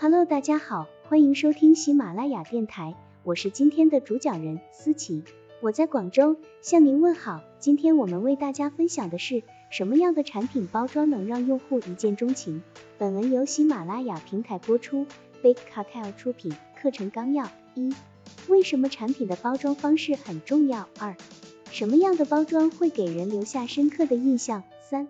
Hello，大家好，欢迎收听喜马拉雅电台，我是今天的主讲人思琪，我在广州向您问好。今天我们为大家分享的是什么样的产品包装能让用户一见钟情？本文由喜马拉雅平台播出，Big Cartel 出品。课程纲要：一、为什么产品的包装方式很重要？二、什么样的包装会给人留下深刻的印象？三、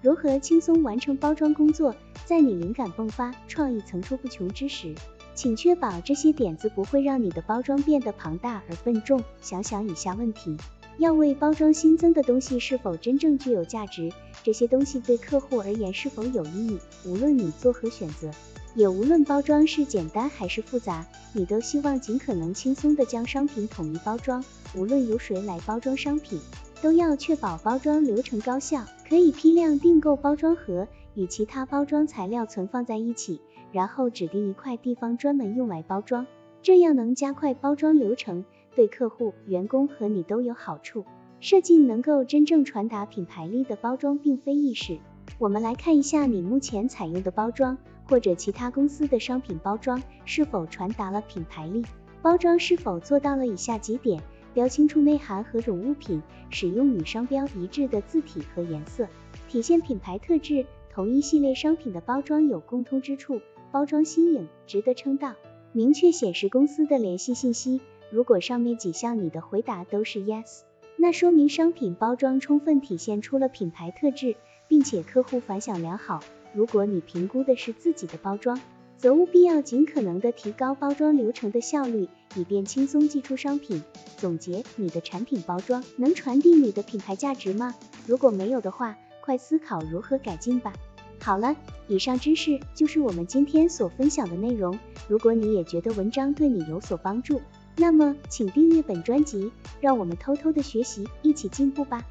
如何轻松完成包装工作？在你灵感迸发、创意层出不穷之时，请确保这些点子不会让你的包装变得庞大而笨重。想想以下问题：要为包装新增的东西是否真正具有价值？这些东西对客户而言是否有意义？无论你做何选择，也无论包装是简单还是复杂，你都希望尽可能轻松地将商品统一包装。无论由谁来包装商品，都要确保包装流程高效。可以批量订购包装盒。与其他包装材料存放在一起，然后指定一块地方专门用来包装，这样能加快包装流程，对客户、员工和你都有好处。设计能够真正传达品牌力的包装并非易事。我们来看一下你目前采用的包装，或者其他公司的商品包装是否传达了品牌力。包装是否做到了以下几点：标清楚内涵和种物品，使用与商标一致的字体和颜色，体现品牌特质。同一系列商品的包装有共通之处，包装新颖，值得称道。明确显示公司的联系信息。如果上面几项你的回答都是 yes，那说明商品包装充分体现出了品牌特质，并且客户反响良好。如果你评估的是自己的包装，则务必要尽可能的提高包装流程的效率，以便轻松寄出商品。总结，你的产品包装能传递你的品牌价值吗？如果没有的话，快思考如何改进吧。好了，以上知识就是我们今天所分享的内容。如果你也觉得文章对你有所帮助，那么请订阅本专辑，让我们偷偷的学习，一起进步吧。